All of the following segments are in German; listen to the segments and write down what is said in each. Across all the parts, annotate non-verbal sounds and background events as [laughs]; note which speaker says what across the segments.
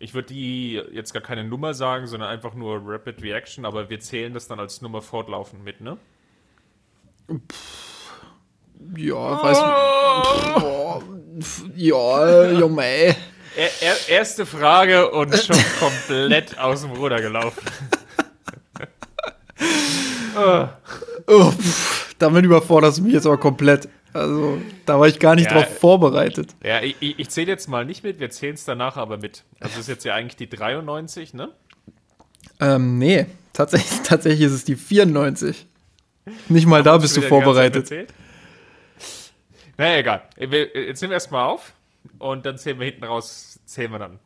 Speaker 1: Ich würde die jetzt gar keine Nummer sagen, sondern einfach nur Rapid Reaction, aber wir zählen das dann als Nummer fortlaufend mit, ne?
Speaker 2: Ja, weiß oh. Ja, Junge, [laughs] ey.
Speaker 1: Er, er, erste Frage und schon [laughs] komplett aus dem Ruder gelaufen.
Speaker 2: oh. [laughs] Oh, pff, damit überforderst du mich jetzt aber komplett. Also, da war ich gar nicht ja, drauf vorbereitet.
Speaker 1: Ja, ich, ich zähle jetzt mal nicht mit, wir zählen es danach aber mit. Also, das ist jetzt ja eigentlich die 93, ne?
Speaker 2: Ähm, nee. Tatsächlich, [laughs] tatsächlich ist es die 94. Nicht mal da bist du vorbereitet.
Speaker 1: Naja, egal. Jetzt nehmen wir erstmal auf und dann zählen wir hinten raus, zählen wir dann.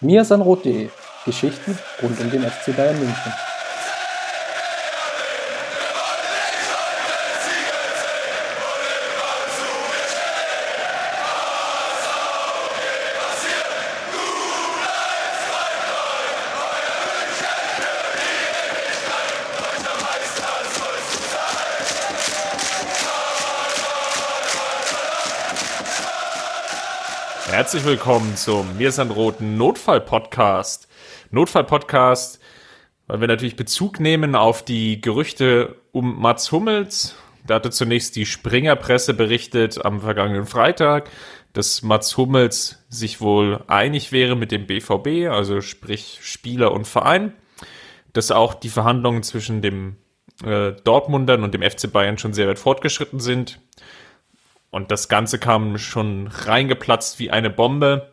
Speaker 3: Mirsanrot.de Geschichten rund um den FC Bayern München.
Speaker 1: Herzlich willkommen zum Mir sind roten Notfall-Podcast. Notfall-Podcast, weil wir natürlich Bezug nehmen auf die Gerüchte um Mats Hummels. Da hatte zunächst die Springerpresse berichtet am vergangenen Freitag, dass Mats Hummels sich wohl einig wäre mit dem BVB, also sprich Spieler und Verein, dass auch die Verhandlungen zwischen dem äh, Dortmundern und dem FC Bayern schon sehr weit fortgeschritten sind. Und das Ganze kam schon reingeplatzt wie eine Bombe.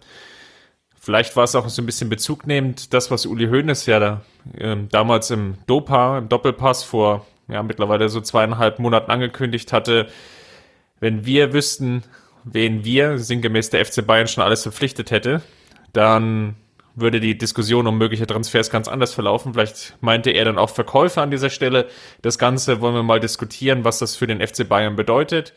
Speaker 1: Vielleicht war es auch so ein bisschen bezugnehmend, das, was Uli Hoeneß ja da, äh, damals im Dopa, im Doppelpass vor ja, mittlerweile so zweieinhalb Monaten angekündigt hatte. Wenn wir wüssten, wen wir sinngemäß der FC Bayern schon alles verpflichtet hätte, dann würde die Diskussion um mögliche Transfers ganz anders verlaufen. Vielleicht meinte er dann auch Verkäufer an dieser Stelle. Das Ganze wollen wir mal diskutieren, was das für den FC Bayern bedeutet.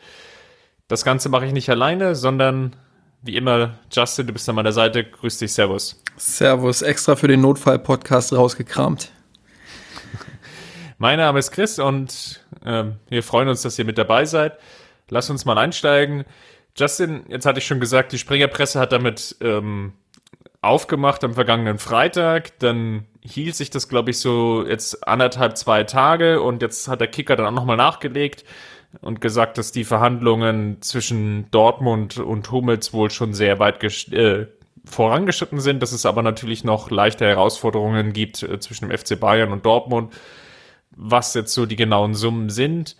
Speaker 1: Das Ganze mache ich nicht alleine, sondern wie immer, Justin, du bist an meiner Seite. Grüß dich, Servus.
Speaker 2: Servus, extra für den Notfall-Podcast rausgekramt.
Speaker 1: Mein Name ist Chris und äh, wir freuen uns, dass ihr mit dabei seid. Lass uns mal einsteigen. Justin, jetzt hatte ich schon gesagt, die Springerpresse hat damit ähm, aufgemacht am vergangenen Freitag. Dann hielt sich das, glaube ich, so jetzt anderthalb, zwei Tage und jetzt hat der Kicker dann auch nochmal nachgelegt und gesagt, dass die Verhandlungen zwischen Dortmund und Hummels wohl schon sehr weit äh, vorangeschritten sind, dass es aber natürlich noch leichte Herausforderungen gibt äh, zwischen dem FC Bayern und Dortmund. Was jetzt so die genauen Summen sind,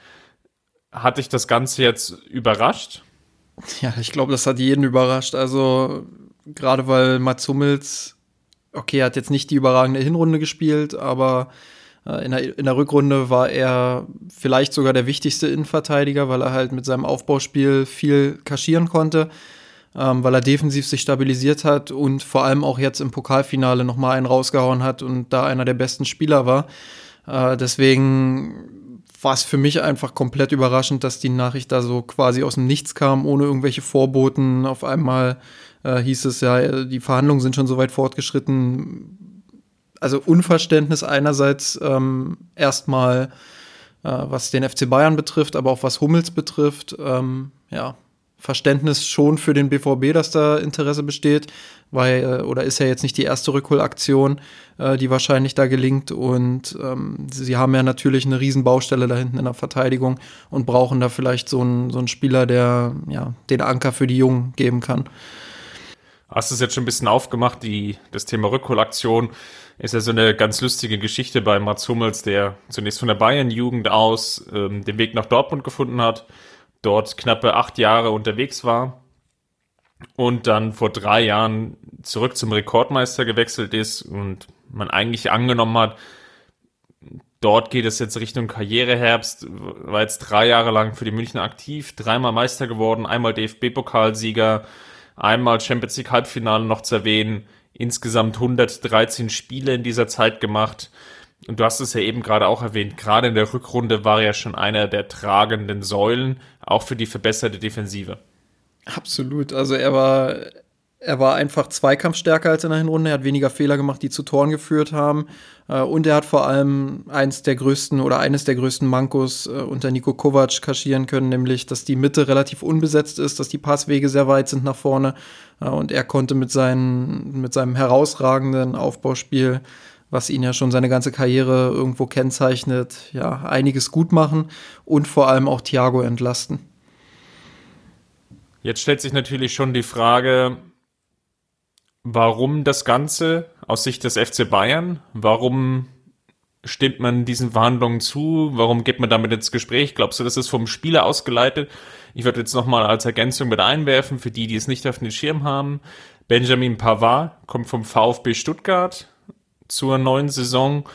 Speaker 1: hat dich das Ganze jetzt überrascht?
Speaker 2: Ja, ich glaube, das hat jeden überrascht. Also gerade weil Mats Hummels, okay, hat jetzt nicht die überragende Hinrunde gespielt, aber in der, in der Rückrunde war er vielleicht sogar der wichtigste Innenverteidiger, weil er halt mit seinem Aufbauspiel viel kaschieren konnte, ähm, weil er defensiv sich stabilisiert hat und vor allem auch jetzt im Pokalfinale nochmal einen rausgehauen hat und da einer der besten Spieler war. Äh, deswegen war es für mich einfach komplett überraschend, dass die Nachricht da so quasi aus dem Nichts kam, ohne irgendwelche Vorboten. Auf einmal äh, hieß es ja, die Verhandlungen sind schon so weit fortgeschritten also Unverständnis einerseits ähm, erstmal, äh, was den FC Bayern betrifft, aber auch was Hummels betrifft. Ähm, ja, Verständnis schon für den BVB, dass da Interesse besteht, weil, äh, oder ist ja jetzt nicht die erste Rückholaktion, äh, die wahrscheinlich da gelingt. Und ähm, sie haben ja natürlich eine Riesenbaustelle da hinten in der Verteidigung und brauchen da vielleicht so einen, so einen Spieler, der ja, den Anker für die Jungen geben kann.
Speaker 1: Hast du es jetzt schon ein bisschen aufgemacht, die, das Thema Rückholaktion ist ja so eine ganz lustige Geschichte bei Mats Hummels, der zunächst von der Bayern-Jugend aus ähm, den Weg nach Dortmund gefunden hat, dort knappe acht Jahre unterwegs war und dann vor drei Jahren zurück zum Rekordmeister gewechselt ist und man eigentlich angenommen hat, dort geht es jetzt Richtung Karriereherbst, war jetzt drei Jahre lang für die München aktiv, dreimal Meister geworden, einmal DFB-Pokalsieger, einmal Champions League Halbfinale noch zu erwähnen, insgesamt 113 Spiele in dieser Zeit gemacht. Und du hast es ja eben gerade auch erwähnt, gerade in der Rückrunde war er schon einer der tragenden Säulen, auch für die verbesserte Defensive.
Speaker 2: Absolut. Also er war, er war einfach zweikampfstärker als in der Hinrunde. Er hat weniger Fehler gemacht, die zu Toren geführt haben. Äh, und er hat vor allem eins der größten oder eines der größten Mankos äh, unter Nico Kovac kaschieren können, nämlich, dass die Mitte relativ unbesetzt ist, dass die Passwege sehr weit sind nach vorne. Äh, und er konnte mit, seinen, mit seinem herausragenden Aufbauspiel, was ihn ja schon seine ganze Karriere irgendwo kennzeichnet, ja, einiges gut machen und vor allem auch Thiago entlasten.
Speaker 1: Jetzt stellt sich natürlich schon die Frage, warum das Ganze aus Sicht des FC Bayern? Warum stimmt man diesen Verhandlungen zu? Warum geht man damit ins Gespräch? Glaubst du, das ist vom Spieler ausgeleitet? Ich würde jetzt nochmal als Ergänzung mit einwerfen, für die, die es nicht auf den Schirm haben. Benjamin Pavard kommt vom VfB Stuttgart zur neuen Saison.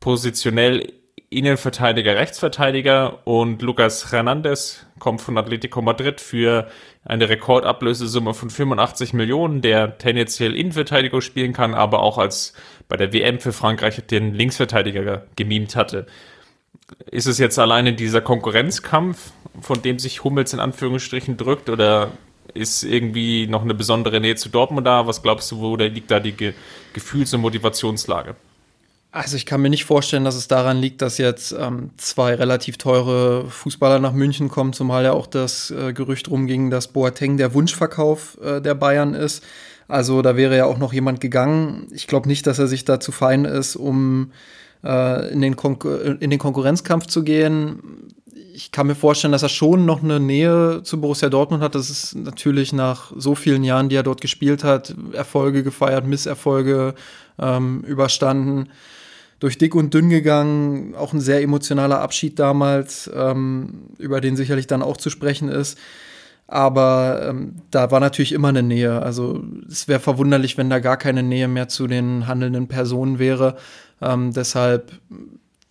Speaker 1: Positionell Innenverteidiger, Rechtsverteidiger und Lucas Hernandez kommt von Atletico Madrid für eine Rekordablösesumme von 85 Millionen, der tendenziell Innenverteidiger spielen kann, aber auch als bei der WM für Frankreich den Linksverteidiger gemimt hatte. Ist es jetzt alleine dieser Konkurrenzkampf, von dem sich Hummels in Anführungsstrichen drückt, oder ist irgendwie noch eine besondere Nähe zu Dortmund da? Was glaubst du, wo liegt da die Ge Gefühls- und Motivationslage?
Speaker 2: Also ich kann mir nicht vorstellen, dass es daran liegt, dass jetzt ähm, zwei relativ teure Fußballer nach München kommen, zumal ja auch das äh, Gerücht rumging, dass Boateng der Wunschverkauf äh, der Bayern ist. Also da wäre ja auch noch jemand gegangen. Ich glaube nicht, dass er sich dazu fein ist, um äh, in, den in den Konkurrenzkampf zu gehen. Ich kann mir vorstellen, dass er schon noch eine Nähe zu Borussia Dortmund hat. Das ist natürlich nach so vielen Jahren, die er dort gespielt hat, Erfolge gefeiert, Misserfolge ähm, überstanden durch dick und dünn gegangen, auch ein sehr emotionaler Abschied damals, ähm, über den sicherlich dann auch zu sprechen ist. Aber ähm, da war natürlich immer eine Nähe. Also es wäre verwunderlich, wenn da gar keine Nähe mehr zu den handelnden Personen wäre. Ähm, deshalb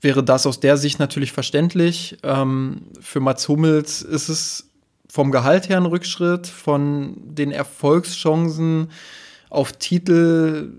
Speaker 2: wäre das aus der Sicht natürlich verständlich. Ähm, für Mats Hummels ist es vom Gehalt her ein Rückschritt, von den Erfolgschancen auf Titel,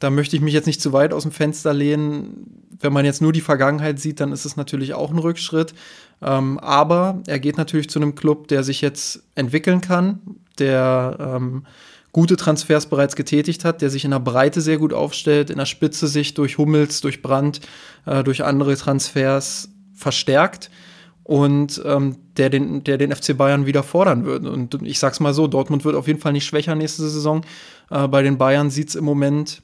Speaker 2: da möchte ich mich jetzt nicht zu weit aus dem Fenster lehnen. Wenn man jetzt nur die Vergangenheit sieht, dann ist es natürlich auch ein Rückschritt. Ähm, aber er geht natürlich zu einem Club, der sich jetzt entwickeln kann, der ähm, gute Transfers bereits getätigt hat, der sich in der Breite sehr gut aufstellt, in der Spitze sich durch Hummels, durch Brandt, äh, durch andere Transfers verstärkt und ähm, der, den, der den FC Bayern wieder fordern wird. Und ich sag's mal so, Dortmund wird auf jeden Fall nicht schwächer nächste Saison. Äh, bei den Bayern sieht's im Moment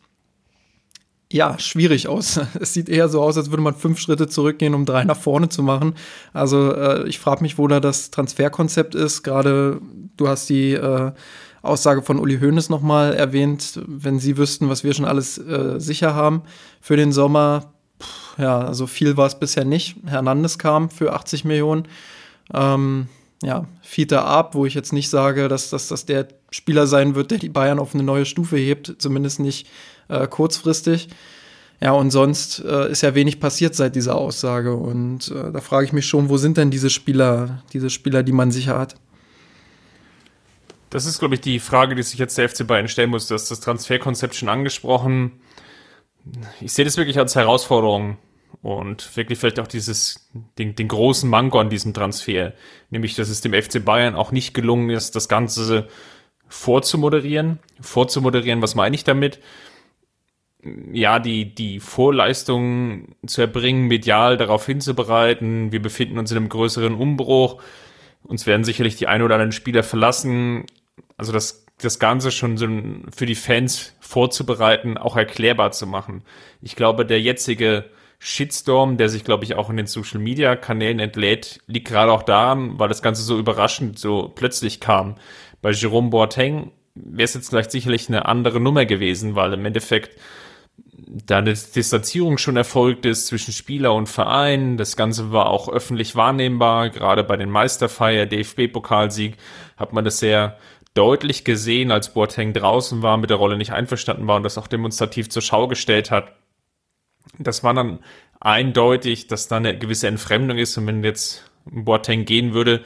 Speaker 2: ja, schwierig aus. [laughs] Es sieht eher so aus, als würde man fünf Schritte zurückgehen, um drei nach vorne zu machen. Also äh, ich frage mich, wo da das Transferkonzept ist. Gerade du hast die äh, Aussage von Uli Hoeneß nochmal erwähnt. Wenn sie wüssten, was wir schon alles äh, sicher haben für den Sommer, ja, also viel war es bisher nicht. Hernandez kam für 80 Millionen. Ähm, ja, Fiete Ab, wo ich jetzt nicht sage, dass, dass das der Spieler sein wird, der die Bayern auf eine neue Stufe hebt, zumindest nicht äh, kurzfristig. Ja, und sonst äh, ist ja wenig passiert seit dieser Aussage. Und äh, da frage ich mich schon, wo sind denn diese Spieler, diese Spieler, die man sicher hat?
Speaker 1: Das ist, glaube ich, die Frage, die sich jetzt der FC Bayern stellen muss. Du hast das Transferkonzept schon angesprochen. Ich sehe das wirklich als Herausforderung und wirklich vielleicht auch dieses, den, den großen Manko an diesem Transfer, nämlich, dass es dem FC Bayern auch nicht gelungen ist, das Ganze vorzumoderieren. Vorzumoderieren, was meine ich damit? Ja, die, die Vorleistungen zu erbringen, medial darauf hinzubereiten. Wir befinden uns in einem größeren Umbruch. Uns werden sicherlich die ein oder anderen Spieler verlassen. Also das, das Ganze schon so für die Fans vorzubereiten, auch erklärbar zu machen. Ich glaube, der jetzige Shitstorm, der sich, glaube ich, auch in den Social Media Kanälen entlädt, liegt gerade auch daran, weil das Ganze so überraschend, so plötzlich kam. Bei Jerome Boateng wäre es jetzt vielleicht sicherlich eine andere Nummer gewesen, weil im Endeffekt da eine Distanzierung schon erfolgt ist zwischen Spieler und Verein. Das Ganze war auch öffentlich wahrnehmbar. Gerade bei den Meisterfeier, DFB-Pokalsieg, hat man das sehr deutlich gesehen, als Boateng draußen war, mit der Rolle nicht einverstanden war und das auch demonstrativ zur Schau gestellt hat das war dann eindeutig, dass da eine gewisse Entfremdung ist und wenn jetzt Boateng gehen würde,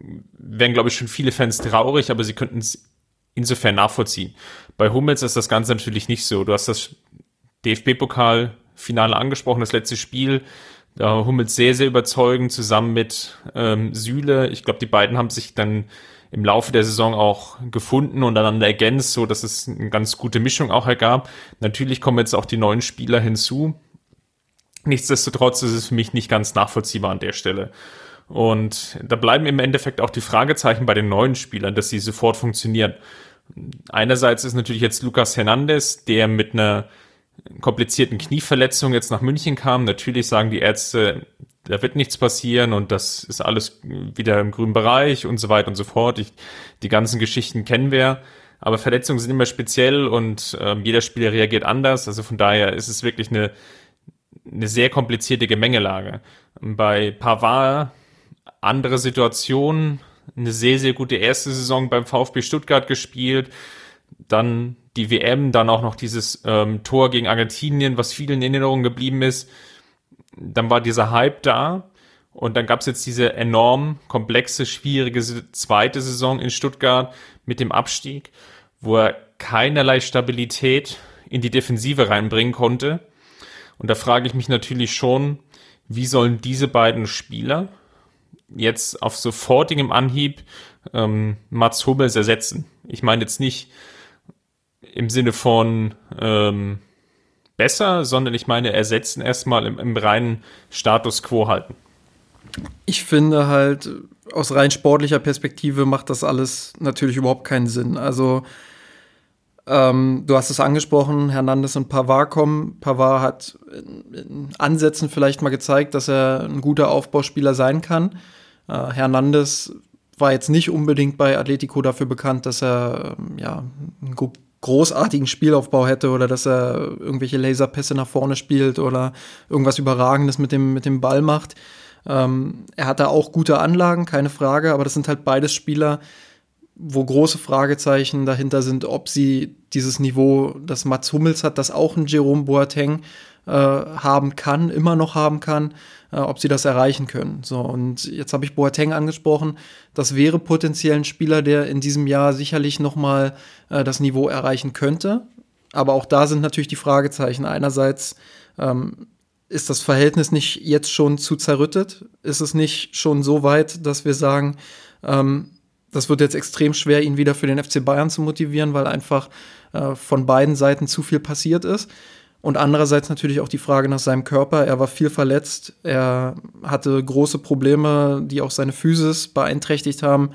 Speaker 1: wären, glaube ich, schon viele Fans traurig, aber sie könnten es insofern nachvollziehen. Bei Hummels ist das Ganze natürlich nicht so. Du hast das DFB-Pokal-Finale angesprochen, das letzte Spiel. Da Hummels sehr, sehr überzeugend zusammen mit ähm, Süle. Ich glaube, die beiden haben sich dann im Laufe der Saison auch gefunden und einander ergänzt, so dass es eine ganz gute Mischung auch ergab. Natürlich kommen jetzt auch die neuen Spieler hinzu. Nichtsdestotrotz ist es für mich nicht ganz nachvollziehbar an der Stelle. Und da bleiben im Endeffekt auch die Fragezeichen bei den neuen Spielern, dass sie sofort funktionieren. Einerseits ist natürlich jetzt Lucas Hernandez, der mit einer komplizierten Knieverletzung jetzt nach München kam. Natürlich sagen die Ärzte, da wird nichts passieren und das ist alles wieder im grünen Bereich und so weiter und so fort. Ich, die ganzen Geschichten kennen wir. Aber Verletzungen sind immer speziell und ähm, jeder Spieler reagiert anders. Also von daher ist es wirklich eine, eine sehr komplizierte Gemengelage. Bei Pavard andere Situation, eine sehr, sehr gute erste Saison beim VfB Stuttgart gespielt, dann die WM, dann auch noch dieses ähm, Tor gegen Argentinien, was vielen in Erinnerung geblieben ist. Dann war dieser Hype da und dann gab es jetzt diese enorm komplexe, schwierige zweite Saison in Stuttgart mit dem Abstieg, wo er keinerlei Stabilität in die Defensive reinbringen konnte. Und da frage ich mich natürlich schon, wie sollen diese beiden Spieler jetzt auf sofortigem Anhieb ähm, Mats Hummels ersetzen? Ich meine jetzt nicht im Sinne von ähm, besser, sondern ich meine ersetzen erstmal im, im reinen Status quo halten.
Speaker 2: Ich finde halt, aus rein sportlicher Perspektive macht das alles natürlich überhaupt keinen Sinn. Also ähm, du hast es angesprochen, Hernandez und Pavard kommen. Pavard hat in Ansätzen vielleicht mal gezeigt, dass er ein guter Aufbauspieler sein kann. Äh, Hernandez war jetzt nicht unbedingt bei Atletico dafür bekannt, dass er ähm, ja, einen großartigen Spielaufbau hätte oder dass er irgendwelche Laserpässe nach vorne spielt oder irgendwas Überragendes mit dem, mit dem Ball macht. Ähm, er hat da auch gute Anlagen, keine Frage, aber das sind halt beides Spieler, wo große Fragezeichen dahinter sind, ob sie dieses Niveau, das Mats Hummels hat, das auch ein Jerome Boateng äh, haben kann, immer noch haben kann, äh, ob sie das erreichen können. So, und jetzt habe ich Boateng angesprochen. Das wäre potenziell ein Spieler, der in diesem Jahr sicherlich noch mal äh, das Niveau erreichen könnte. Aber auch da sind natürlich die Fragezeichen. Einerseits ähm, ist das Verhältnis nicht jetzt schon zu zerrüttet? Ist es nicht schon so weit, dass wir sagen, ähm, das wird jetzt extrem schwer, ihn wieder für den FC Bayern zu motivieren, weil einfach äh, von beiden Seiten zu viel passiert ist. Und andererseits natürlich auch die Frage nach seinem Körper. Er war viel verletzt, er hatte große Probleme, die auch seine Physis beeinträchtigt haben.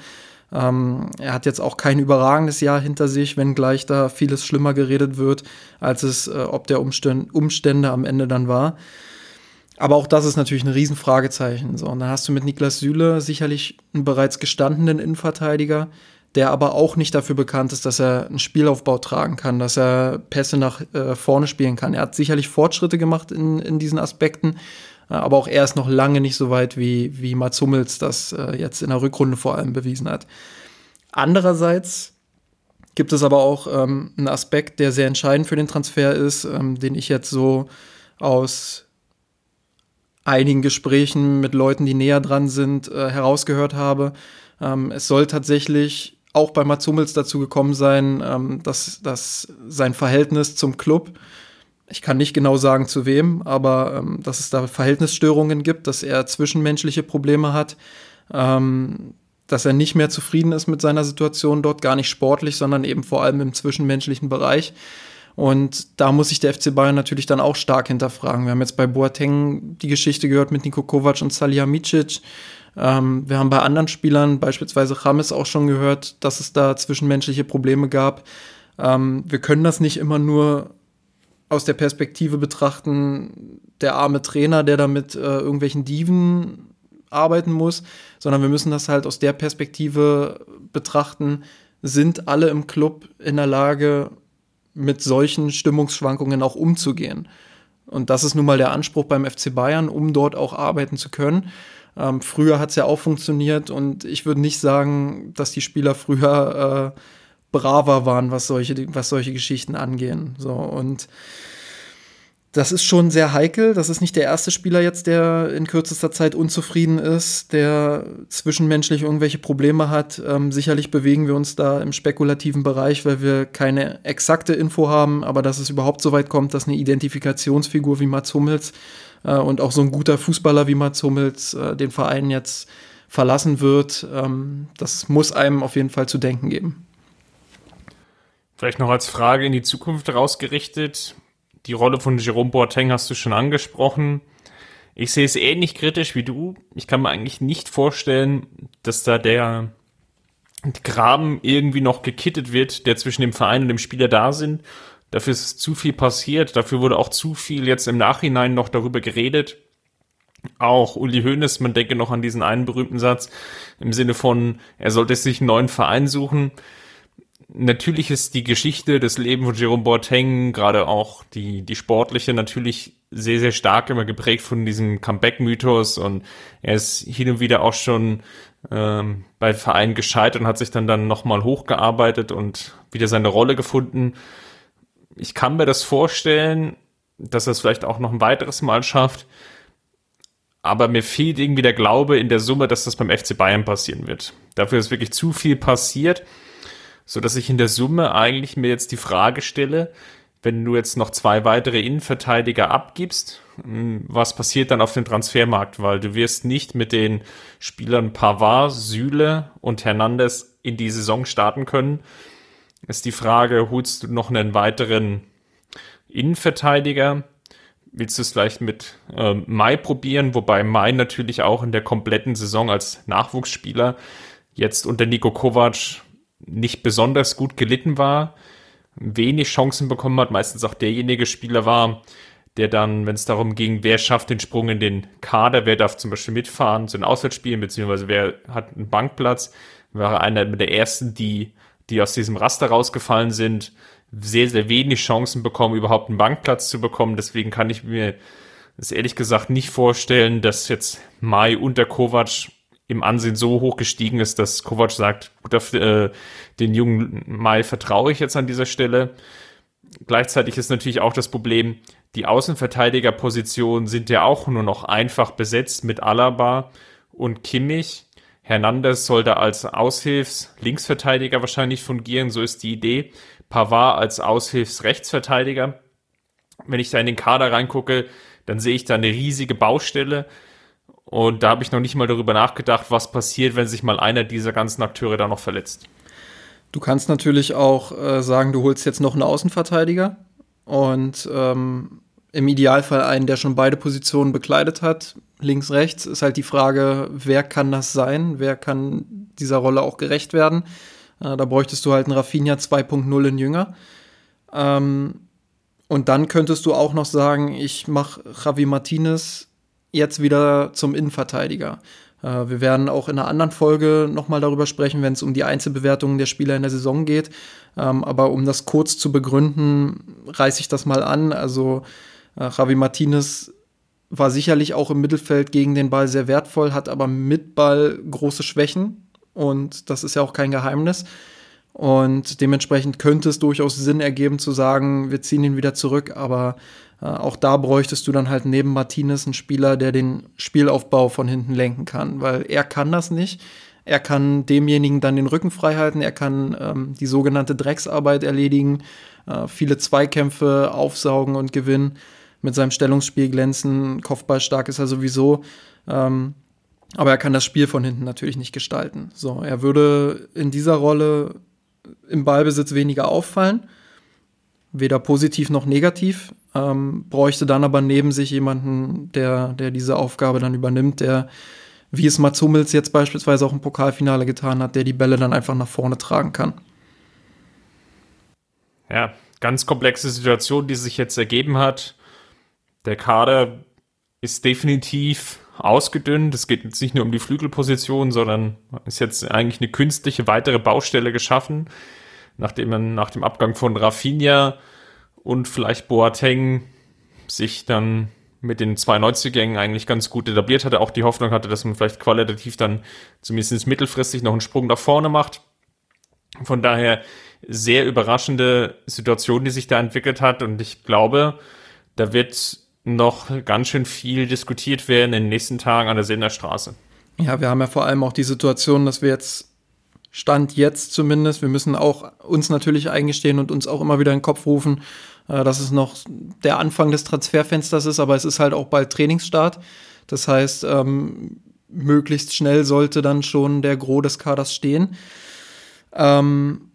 Speaker 2: Ähm, er hat jetzt auch kein überragendes Jahr hinter sich, wenngleich da vieles schlimmer geredet wird, als es äh, ob der Umstände, Umstände am Ende dann war. Aber auch das ist natürlich ein Riesenfragezeichen. So, und dann hast du mit Niklas Süle sicherlich einen bereits gestandenen Innenverteidiger, der aber auch nicht dafür bekannt ist, dass er einen Spielaufbau tragen kann, dass er Pässe nach äh, vorne spielen kann. Er hat sicherlich Fortschritte gemacht in, in diesen Aspekten, äh, aber auch er ist noch lange nicht so weit, wie, wie Mats Hummels das äh, jetzt in der Rückrunde vor allem bewiesen hat. Andererseits gibt es aber auch ähm, einen Aspekt, der sehr entscheidend für den Transfer ist, ähm, den ich jetzt so aus einigen Gesprächen mit Leuten, die näher dran sind, äh, herausgehört habe. Ähm, es soll tatsächlich auch bei Mats Hummels dazu gekommen sein, ähm, dass, dass sein Verhältnis zum Club, ich kann nicht genau sagen zu wem, aber ähm, dass es da Verhältnisstörungen gibt, dass er zwischenmenschliche Probleme hat, ähm, dass er nicht mehr zufrieden ist mit seiner Situation dort, gar nicht sportlich, sondern eben vor allem im zwischenmenschlichen Bereich. Und da muss sich der FC Bayern natürlich dann auch stark hinterfragen. Wir haben jetzt bei Boateng die Geschichte gehört mit Niko Kovac und Salihamidzic. Ähm, wir haben bei anderen Spielern, beispielsweise James, auch schon gehört, dass es da zwischenmenschliche Probleme gab. Ähm, wir können das nicht immer nur aus der Perspektive betrachten, der arme Trainer, der da mit äh, irgendwelchen Diven arbeiten muss, sondern wir müssen das halt aus der Perspektive betrachten, sind alle im Club in der Lage, mit solchen Stimmungsschwankungen auch umzugehen. Und das ist nun mal der Anspruch beim FC Bayern, um dort auch arbeiten zu können. Ähm, früher hat es ja auch funktioniert und ich würde nicht sagen, dass die Spieler früher äh, braver waren, was solche, was solche Geschichten angehen. So und das ist schon sehr heikel. Das ist nicht der erste Spieler jetzt, der in kürzester Zeit unzufrieden ist, der zwischenmenschlich irgendwelche Probleme hat. Ähm, sicherlich bewegen wir uns da im spekulativen Bereich, weil wir keine exakte Info haben, aber dass es überhaupt so weit kommt, dass eine Identifikationsfigur wie Mats Hummels äh, und auch so ein guter Fußballer wie Mats Hummels äh, den Verein jetzt verlassen wird. Ähm, das muss einem auf jeden Fall zu denken geben.
Speaker 1: Vielleicht noch als Frage in die Zukunft rausgerichtet. Die Rolle von Jerome Boateng hast du schon angesprochen. Ich sehe es ähnlich kritisch wie du. Ich kann mir eigentlich nicht vorstellen, dass da der Graben irgendwie noch gekittet wird, der zwischen dem Verein und dem Spieler da sind. Dafür ist zu viel passiert. Dafür wurde auch zu viel jetzt im Nachhinein noch darüber geredet. Auch Uli Hoeneß, man denke noch an diesen einen berühmten Satz im Sinne von, er sollte sich einen neuen Verein suchen. Natürlich ist die Geschichte, das Leben von Jerome Boateng, gerade auch die, die sportliche, natürlich sehr, sehr stark immer geprägt von diesem Comeback-Mythos und er ist hin und wieder auch schon ähm, bei Vereinen gescheitert und hat sich dann dann nochmal hochgearbeitet und wieder seine Rolle gefunden. Ich kann mir das vorstellen, dass er es vielleicht auch noch ein weiteres Mal schafft, aber mir fehlt irgendwie der Glaube in der Summe, dass das beim FC Bayern passieren wird. Dafür ist wirklich zu viel passiert, so dass ich in der Summe eigentlich mir jetzt die Frage stelle, wenn du jetzt noch zwei weitere Innenverteidiger abgibst, hm, was passiert dann auf dem Transfermarkt? Weil du wirst nicht mit den Spielern Pavard, Süle und Hernandez in die Saison starten können. Ist die Frage, holst du noch einen weiteren Innenverteidiger? willst du es vielleicht mit äh, Mai probieren, wobei Mai natürlich auch in der kompletten Saison als Nachwuchsspieler jetzt unter Nico Kovac nicht besonders gut gelitten war, wenig Chancen bekommen hat, meistens auch derjenige Spieler war, der dann, wenn es darum ging, wer schafft den Sprung in den Kader, wer darf zum Beispiel mitfahren zu den Auswärtsspielen, beziehungsweise wer hat einen Bankplatz, war einer der ersten, die, die aus diesem Raster rausgefallen sind sehr, sehr wenig Chancen bekommen, überhaupt einen Bankplatz zu bekommen. Deswegen kann ich mir das ehrlich gesagt nicht vorstellen, dass jetzt Mai unter Kovac im Ansehen so hoch gestiegen ist, dass Kovac sagt, gut, auf, äh, den jungen Mai vertraue ich jetzt an dieser Stelle. Gleichzeitig ist natürlich auch das Problem, die Außenverteidigerpositionen sind ja auch nur noch einfach besetzt mit Alaba und Kimmich. Hernandez soll da als Aushilfs-Linksverteidiger wahrscheinlich fungieren, so ist die Idee. Pavard als Aushilfsrechtsverteidiger. Wenn ich da in den Kader reingucke, dann sehe ich da eine riesige Baustelle. Und da habe ich noch nicht mal darüber nachgedacht, was passiert, wenn sich mal einer dieser ganzen Akteure da noch verletzt.
Speaker 2: Du kannst natürlich auch äh, sagen, du holst jetzt noch einen Außenverteidiger und ähm, im Idealfall einen, der schon beide Positionen bekleidet hat. Links, rechts ist halt die Frage, wer kann das sein? Wer kann dieser Rolle auch gerecht werden? Äh, da bräuchtest du halt einen Rafinha 2.0 in Jünger. Ähm, und dann könntest du auch noch sagen, ich mache Javi Martinez jetzt wieder zum Innenverteidiger. Äh, wir werden auch in einer anderen Folge nochmal darüber sprechen, wenn es um die Einzelbewertungen der Spieler in der Saison geht. Ähm, aber um das kurz zu begründen, reiße ich das mal an. Also äh, Javi Martinez war sicherlich auch im Mittelfeld gegen den Ball sehr wertvoll, hat aber mit Ball große Schwächen. Und das ist ja auch kein Geheimnis. Und dementsprechend könnte es durchaus Sinn ergeben zu sagen, wir ziehen ihn wieder zurück. Aber äh, auch da bräuchtest du dann halt neben Martinez einen Spieler, der den Spielaufbau von hinten lenken kann, weil er kann das nicht. Er kann demjenigen dann den Rücken frei halten, er kann ähm, die sogenannte Drecksarbeit erledigen, äh, viele Zweikämpfe aufsaugen und gewinnen, mit seinem Stellungsspiel glänzen, Kopfballstark ist er sowieso. Ähm, aber er kann das Spiel von hinten natürlich nicht gestalten. So, er würde in dieser Rolle im Ballbesitz weniger auffallen, weder positiv noch negativ, ähm, bräuchte dann aber neben sich jemanden, der, der diese Aufgabe dann übernimmt, der, wie es Mats Hummels jetzt beispielsweise auch im Pokalfinale getan hat, der die Bälle dann einfach nach vorne tragen kann.
Speaker 1: Ja, ganz komplexe Situation, die sich jetzt ergeben hat. Der Kader ist definitiv ausgedünnt. Es geht jetzt nicht nur um die Flügelposition, sondern ist jetzt eigentlich eine künstliche weitere Baustelle geschaffen, nachdem man nach dem Abgang von Rafinha und vielleicht Boateng sich dann mit den zwei Neuzugängen eigentlich ganz gut etabliert hatte, auch die Hoffnung hatte, dass man vielleicht qualitativ dann zumindest mittelfristig noch einen Sprung nach vorne macht. Von daher sehr überraschende Situation, die sich da entwickelt hat und ich glaube, da wird noch ganz schön viel diskutiert werden in den nächsten Tagen an der Senderstraße.
Speaker 2: Ja, wir haben ja vor allem auch die Situation, dass wir jetzt Stand jetzt zumindest, wir müssen auch uns natürlich eingestehen und uns auch immer wieder in den Kopf rufen, äh, dass es noch der Anfang des Transferfensters ist, aber es ist halt auch bald Trainingsstart. Das heißt, ähm, möglichst schnell sollte dann schon der Gros des Kaders stehen. Ähm,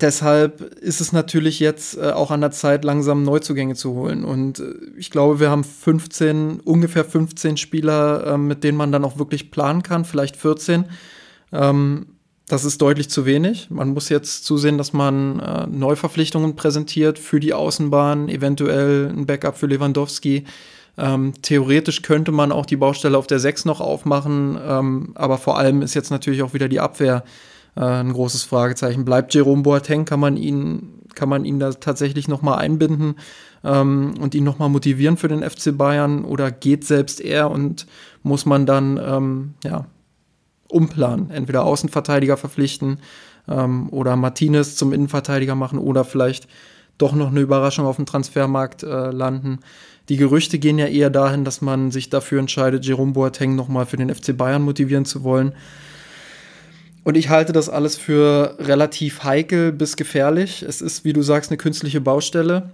Speaker 2: deshalb ist es natürlich jetzt äh, auch an der Zeit, langsam Neuzugänge zu holen. Und äh, ich glaube, wir haben 15, ungefähr 15 Spieler, äh, mit denen man dann auch wirklich planen kann, vielleicht 14. Ähm, das ist deutlich zu wenig. Man muss jetzt zusehen, dass man äh, Neuverpflichtungen präsentiert für die Außenbahn, eventuell ein Backup für Lewandowski. Ähm, theoretisch könnte man auch die Baustelle auf der 6 noch aufmachen, ähm, aber vor allem ist jetzt natürlich auch wieder die Abwehr äh, ein großes Fragezeichen. Bleibt Jerome Boateng, kann man ihn, kann man ihn da tatsächlich noch mal einbinden ähm, und ihn noch mal motivieren für den FC Bayern oder geht selbst er und muss man dann ähm, ja, umplanen? Entweder Außenverteidiger verpflichten ähm, oder Martinez zum Innenverteidiger machen oder vielleicht doch noch eine Überraschung auf dem Transfermarkt äh, landen. Die Gerüchte gehen ja eher dahin, dass man sich dafür entscheidet, Jerome Boateng nochmal für den FC Bayern motivieren zu wollen. Und ich halte das alles für relativ heikel bis gefährlich. Es ist, wie du sagst, eine künstliche Baustelle.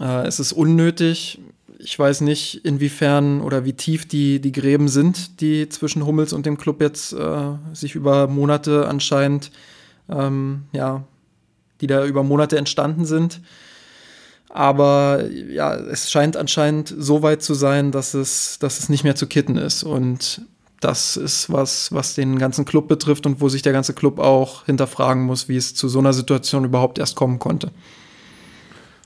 Speaker 2: Äh, es ist unnötig. Ich weiß nicht, inwiefern oder wie tief die, die Gräben sind, die zwischen Hummels und dem Club jetzt äh, sich über Monate anscheinend, ähm, ja, die da über Monate entstanden sind. Aber ja, es scheint anscheinend so weit zu sein, dass es, dass es nicht mehr zu kitten ist. Und das ist was, was den ganzen Club betrifft und wo sich der ganze Club auch hinterfragen muss, wie es zu so einer Situation überhaupt erst kommen konnte.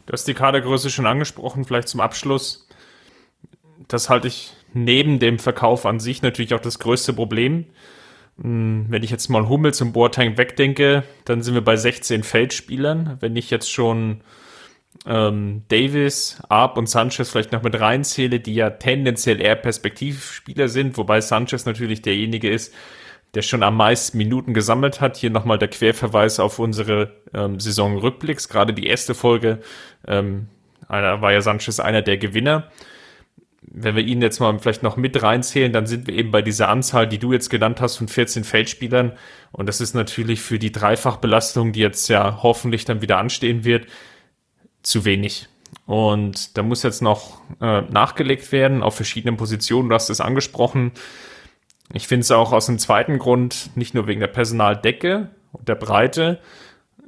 Speaker 1: Du hast die Kadergröße schon angesprochen, vielleicht zum Abschluss. Das halte ich neben dem Verkauf an sich natürlich auch das größte Problem. Hm, wenn ich jetzt mal Hummels und Boateng wegdenke, dann sind wir bei 16 Feldspielern. Wenn ich jetzt schon ähm, Davis, Arp und Sanchez vielleicht noch mit reinzähle, die ja tendenziell eher Perspektivspieler sind, wobei Sanchez natürlich derjenige ist, der schon am meisten Minuten gesammelt hat. Hier nochmal der Querverweis auf unsere ähm, Saisonrückblicks. Gerade die erste Folge ähm, war ja Sanchez einer der Gewinner. Wenn wir ihn jetzt mal vielleicht noch mit reinzählen, dann sind wir eben bei dieser Anzahl, die du jetzt genannt hast, von 14 Feldspielern. Und das ist natürlich für die Dreifachbelastung, die jetzt ja hoffentlich dann wieder anstehen wird, zu wenig. Und da muss jetzt noch äh, nachgelegt werden auf verschiedenen Positionen. Du hast es angesprochen. Ich finde es auch aus dem zweiten Grund, nicht nur wegen der Personaldecke und der Breite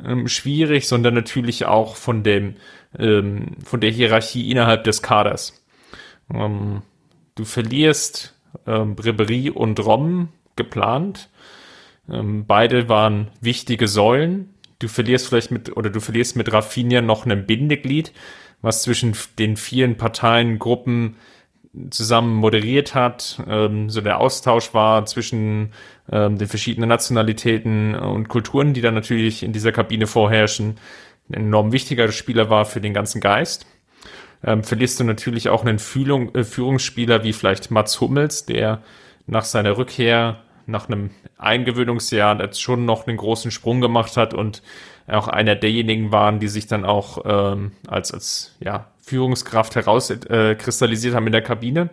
Speaker 1: ähm, schwierig, sondern natürlich auch von dem, ähm, von der Hierarchie innerhalb des Kaders. Ähm, du verlierst ähm, Ribery und Rom geplant. Ähm, beide waren wichtige Säulen du verlierst vielleicht mit, oder du verlierst mit Rafinha noch ein Bindeglied, was zwischen den vielen Parteien, Gruppen zusammen moderiert hat, ähm, so der Austausch war zwischen ähm, den verschiedenen Nationalitäten und Kulturen, die dann natürlich in dieser Kabine vorherrschen, ein enorm wichtiger Spieler war für den ganzen Geist. Ähm, verlierst du natürlich auch einen Fühlung, äh, Führungsspieler wie vielleicht Mats Hummels, der nach seiner Rückkehr nach einem Eingewöhnungsjahr jetzt schon noch einen großen Sprung gemacht hat und auch einer derjenigen waren, die sich dann auch ähm, als, als ja, Führungskraft herauskristallisiert äh, haben in der Kabine.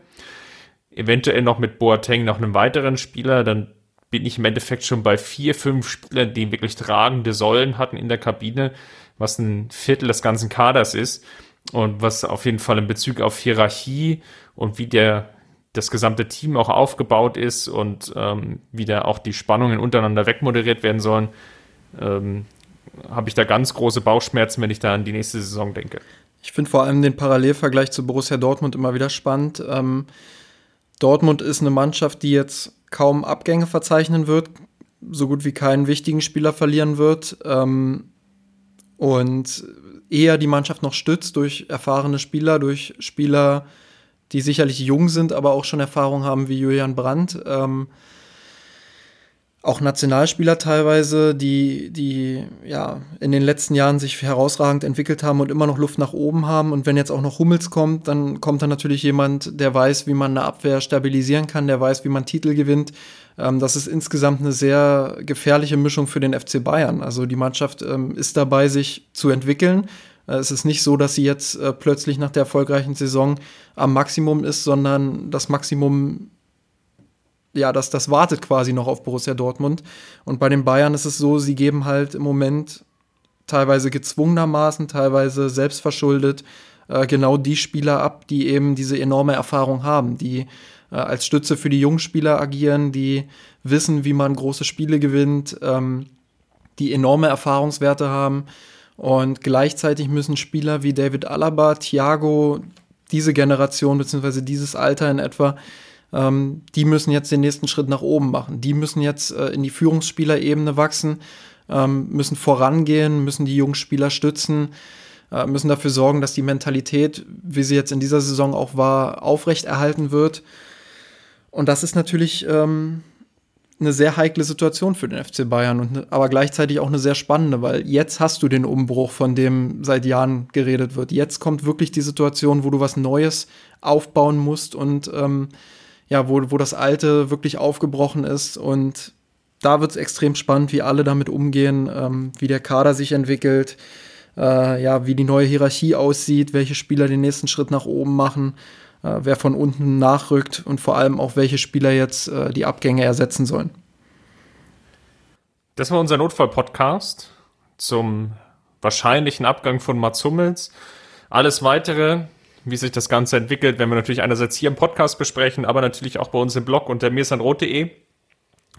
Speaker 1: Eventuell noch mit Boateng noch einem weiteren Spieler, dann bin ich im Endeffekt schon bei vier, fünf Spielern, die wirklich tragende Säulen hatten in der Kabine, was ein Viertel des ganzen Kaders ist und was auf jeden Fall in Bezug auf Hierarchie und wie der das gesamte Team auch aufgebaut ist und ähm, wie da auch die Spannungen untereinander wegmoderiert werden sollen, ähm, habe ich da ganz große Bauchschmerzen, wenn ich da an die nächste Saison denke.
Speaker 2: Ich finde vor allem den Parallelvergleich zu Borussia Dortmund immer wieder spannend. Ähm, Dortmund ist eine Mannschaft, die jetzt kaum Abgänge verzeichnen wird, so gut wie keinen wichtigen Spieler verlieren wird ähm, und eher die Mannschaft noch stützt durch erfahrene Spieler, durch Spieler, die sicherlich jung sind, aber auch schon Erfahrung haben wie Julian Brandt. Ähm, auch Nationalspieler teilweise, die, die ja in den letzten Jahren sich herausragend entwickelt haben und immer noch Luft nach oben haben. Und wenn jetzt auch noch Hummels kommt, dann kommt dann natürlich jemand, der weiß, wie man eine Abwehr stabilisieren kann, der weiß, wie man Titel gewinnt. Ähm, das ist insgesamt eine sehr gefährliche Mischung für den FC Bayern. Also die Mannschaft ähm, ist dabei, sich zu entwickeln. Äh, es ist nicht so, dass sie jetzt äh, plötzlich nach der erfolgreichen Saison am Maximum ist, sondern das Maximum, ja, das, das wartet quasi noch auf Borussia Dortmund. Und bei den Bayern ist es so, sie geben halt im Moment teilweise gezwungenermaßen, teilweise selbstverschuldet äh, genau die Spieler ab, die eben diese enorme Erfahrung haben, die äh, als Stütze für die Jungspieler agieren, die wissen, wie man große Spiele gewinnt, ähm, die enorme Erfahrungswerte haben. Und gleichzeitig müssen Spieler wie David Alaba, Thiago, diese Generation bzw. dieses Alter in etwa, ähm, die müssen jetzt den nächsten Schritt nach oben machen. Die müssen jetzt äh, in die Führungsspielerebene wachsen, ähm, müssen vorangehen, müssen die jungen Spieler stützen, äh, müssen dafür sorgen, dass die Mentalität, wie sie jetzt in dieser Saison auch war, aufrechterhalten wird. Und das ist natürlich ähm, eine sehr heikle Situation für den FC Bayern, und, aber gleichzeitig auch eine sehr spannende, weil jetzt hast du den Umbruch, von dem seit Jahren geredet wird. Jetzt kommt wirklich die Situation, wo du was Neues aufbauen musst und ähm, ja, wo, wo das Alte wirklich aufgebrochen ist. Und da wird es extrem spannend, wie alle damit umgehen, ähm, wie der Kader sich entwickelt, äh, ja, wie die neue Hierarchie aussieht, welche Spieler den nächsten Schritt nach oben machen äh, wer von unten nachrückt und vor allem auch welche Spieler jetzt äh, die Abgänge ersetzen sollen.
Speaker 1: Das war unser Notfall-Podcast zum wahrscheinlichen Abgang von Mats Hummels. Alles weitere, wie sich das Ganze entwickelt, werden wir natürlich einerseits hier im Podcast besprechen, aber natürlich auch bei uns im Blog unter mirsanrot.de.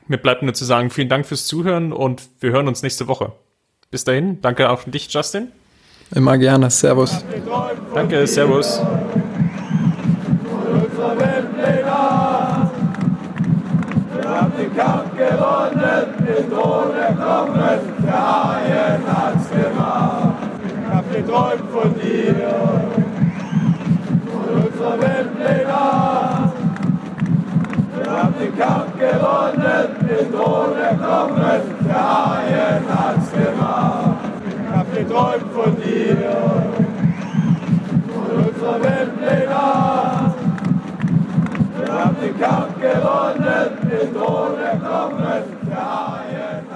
Speaker 1: Mir bleibt nur zu sagen, vielen Dank fürs Zuhören und wir hören uns nächste Woche. Bis dahin, danke auch an dich, Justin.
Speaker 2: Immer gerne, Servus.
Speaker 1: Danke, Servus.
Speaker 4: gewonnen, nicht ohne Knochen, der Haien hat's gemacht. Ich hab geträumt von dir, von unserer Weltleger. Wir haben den Kampf gewonnen, nicht ohne Knochen, der Haien hat's gemacht. Ich hab geträumt von dir,
Speaker 1: von unserer Weltleger. Wir haben den Kampf gewonnen, mit ohne Kommen der ARD.